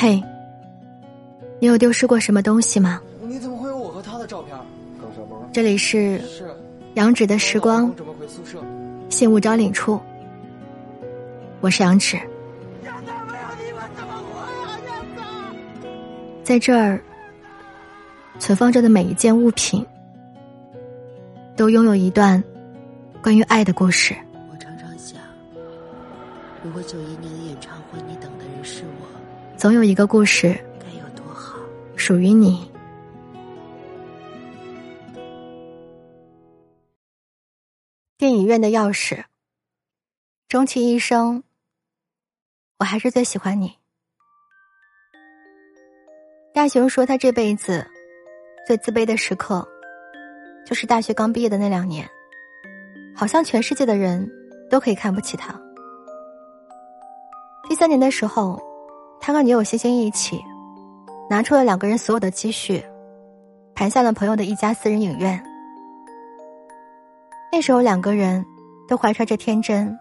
嘿，你有丢失过什么东西吗？你怎么会有我和他的照片？这里是是杨芷的时光我准备回宿舍。信物招领处，我是杨芷。在这儿，存放着的每一件物品，都拥有一段关于爱的故事。我常常想，如果九一年的演唱会你等的人是我，总有一个故事该有多好。属于你。电影院的钥匙，终其一生，我还是最喜欢你。大雄说，他这辈子最自卑的时刻，就是大学刚毕业的那两年，好像全世界的人都可以看不起他。第三年的时候，他和女友欣欣一起，拿出了两个人所有的积蓄，盘下了朋友的一家私人影院。那时候，两个人都怀揣着天真，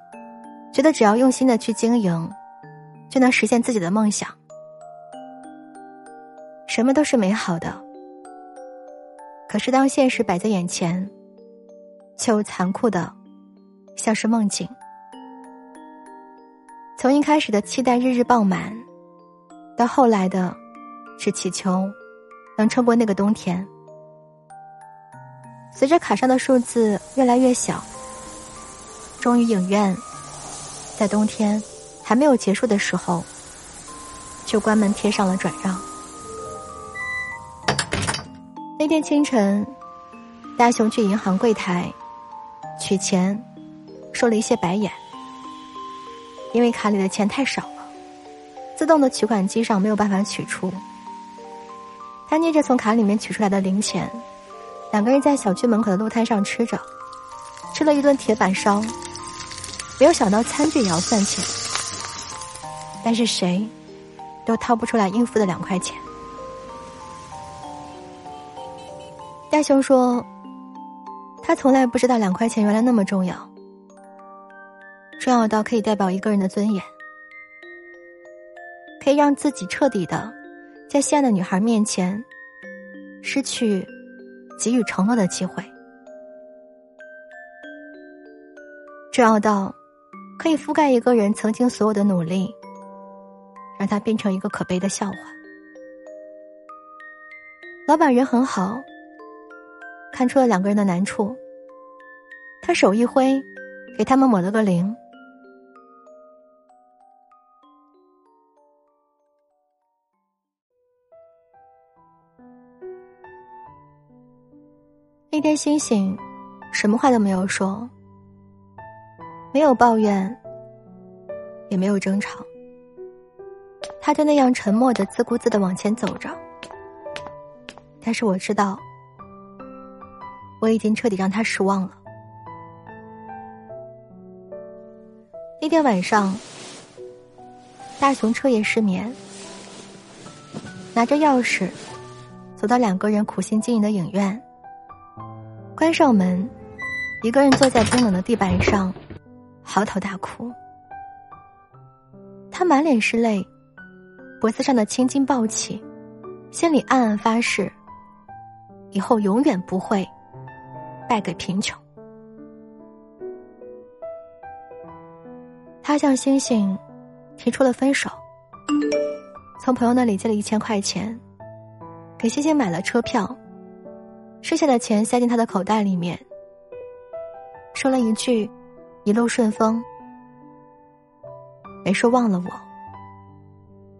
觉得只要用心的去经营，就能实现自己的梦想。什么都是美好的，可是当现实摆在眼前，却又残酷的，像是梦境。从一开始的期待日日爆满，到后来的，是祈求能撑过那个冬天。随着卡上的数字越来越小，终于影院在冬天还没有结束的时候，就关门贴上了转让。那天清晨，大雄去银行柜台取钱，受了一些白眼，因为卡里的钱太少，自动的取款机上没有办法取出。他捏着从卡里面取出来的零钱。两个人在小区门口的路摊上吃着，吃了一顿铁板烧，没有想到餐具也要算钱，但是谁都掏不出来应付的两块钱。大雄说：“他从来不知道两块钱原来那么重要，重要到可以代表一个人的尊严，可以让自己彻底的在心爱的女孩面前失去。”给予承诺的机会，重要到可以覆盖一个人曾经所有的努力，让他变成一个可悲的笑话。老板人很好，看出了两个人的难处，他手一挥，给他们抹了个零。那天，星星什么话都没有说，没有抱怨，也没有争吵，他就那样沉默的自顾自的往前走着。但是我知道，我已经彻底让他失望了。那天晚上，大雄彻夜失眠，拿着钥匙，走到两个人苦心经营的影院。关上门，一个人坐在冰冷的地板上，嚎啕大哭。他满脸是泪，脖子上的青筋暴起，心里暗暗发誓：以后永远不会败给贫穷。他向星星提出了分手，从朋友那里借了一千块钱，给星星买了车票。剩下的钱塞进他的口袋里面，说了一句“一路顺风”，没说忘了我，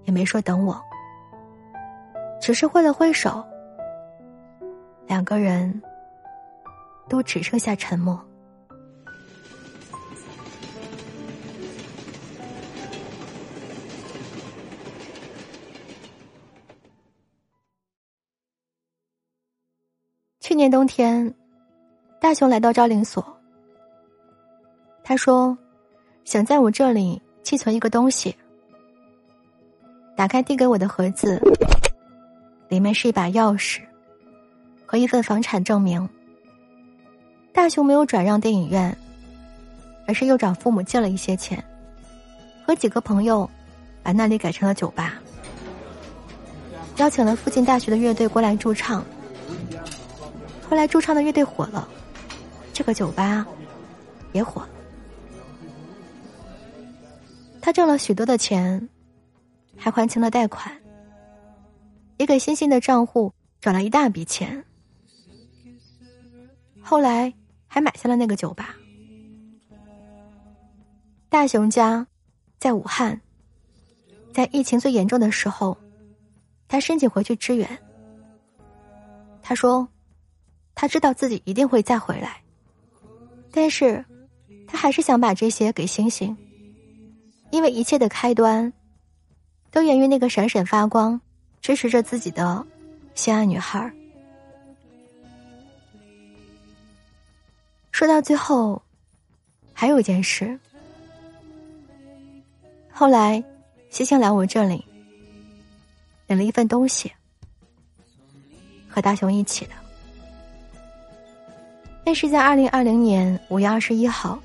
也没说等我，只是挥了挥手，两个人都只剩下沉默。冬天，大雄来到招领所。他说：“想在我这里寄存一个东西。”打开递给我的盒子，里面是一把钥匙和一份房产证明。大雄没有转让电影院，而是又找父母借了一些钱，和几个朋友把那里改成了酒吧。邀请了附近大学的乐队过来驻唱。后来驻唱的乐队火了，这个酒吧也火了。他挣了许多的钱，还还清了贷款，也给欣欣的账户转了一大笔钱。后来还买下了那个酒吧。大雄家在武汉，在疫情最严重的时候，他申请回去支援。他说，他知道自己一定会再回来，但是，他还是想把这些给星星，因为一切的开端，都源于那个闪闪发光、支持着自己的心爱女孩。说到最后，还有一件事。后来，星星来我这里，领了一份东西，和大雄一起的。那是在二零二零年五月二十一号，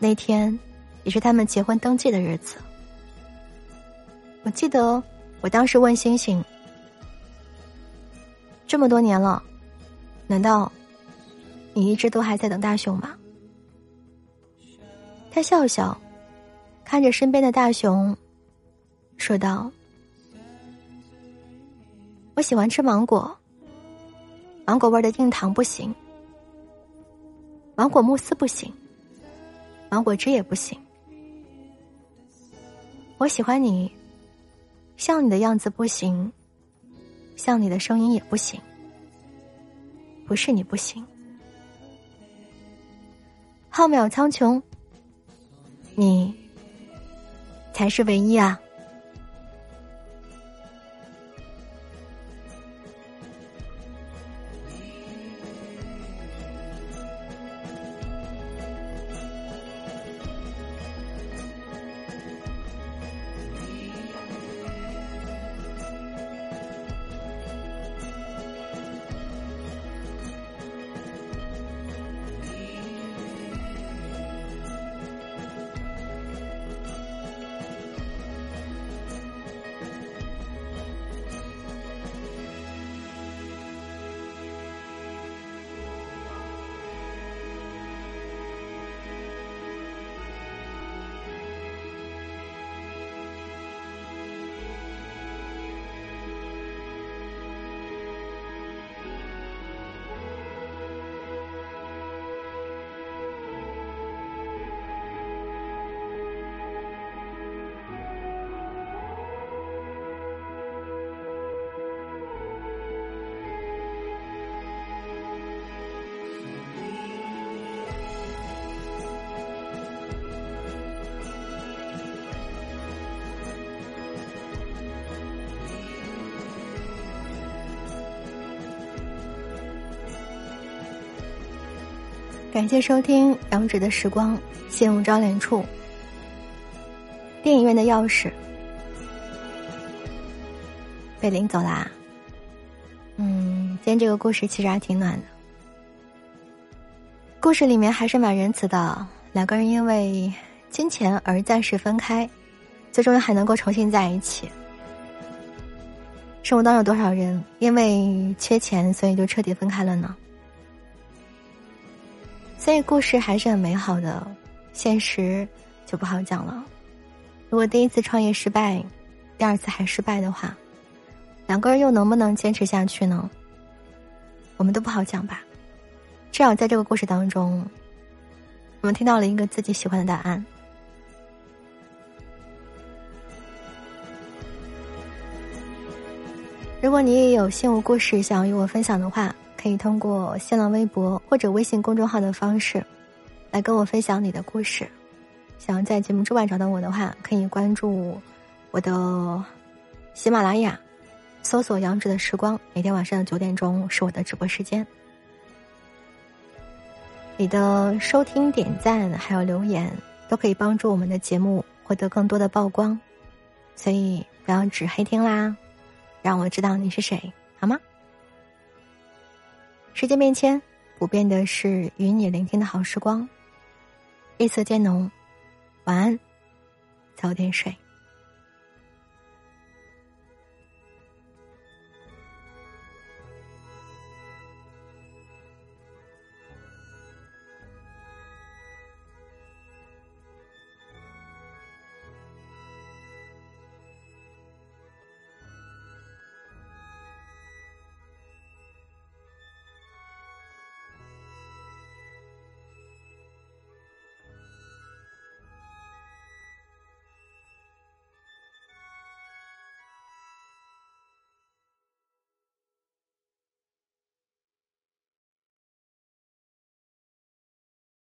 那天也是他们结婚登记的日子。我记得我当时问星星：“这么多年了，难道你一直都还在等大雄吗？”他笑笑。看着身边的大熊，说道：“我喜欢吃芒果，芒果味的硬糖不行，芒果慕斯不行，芒果汁也不行。我喜欢你，像你的样子不行，像你的声音也不行，不是你不行。浩渺苍穹，你。”才是唯一啊！感谢收听《杨指的时光》，谢幕招联处。电影院的钥匙被领走啦。嗯，今天这个故事其实还挺暖的。故事里面还是蛮仁慈的，两个人因为金钱而暂时分开，最终还能够重新在一起。生活当中有多少人因为缺钱，所以就彻底分开了呢？所以故事还是很美好的，现实就不好讲了。如果第一次创业失败，第二次还失败的话，两个人又能不能坚持下去呢？我们都不好讲吧。至少在这个故事当中，我们听到了一个自己喜欢的答案。如果你也有幸福故事想要与我分享的话。可以通过新浪微博或者微信公众号的方式，来跟我分享你的故事。想要在节目之外找到我的话，可以关注我的喜马拉雅，搜索“杨子的时光”。每天晚上的九点钟是我的直播时间。你的收听、点赞还有留言，都可以帮助我们的节目获得更多的曝光。所以不要只黑听啦，让我知道你是谁，好吗？时间变迁，不变的是与你聆听的好时光。夜色渐浓，晚安，早点睡。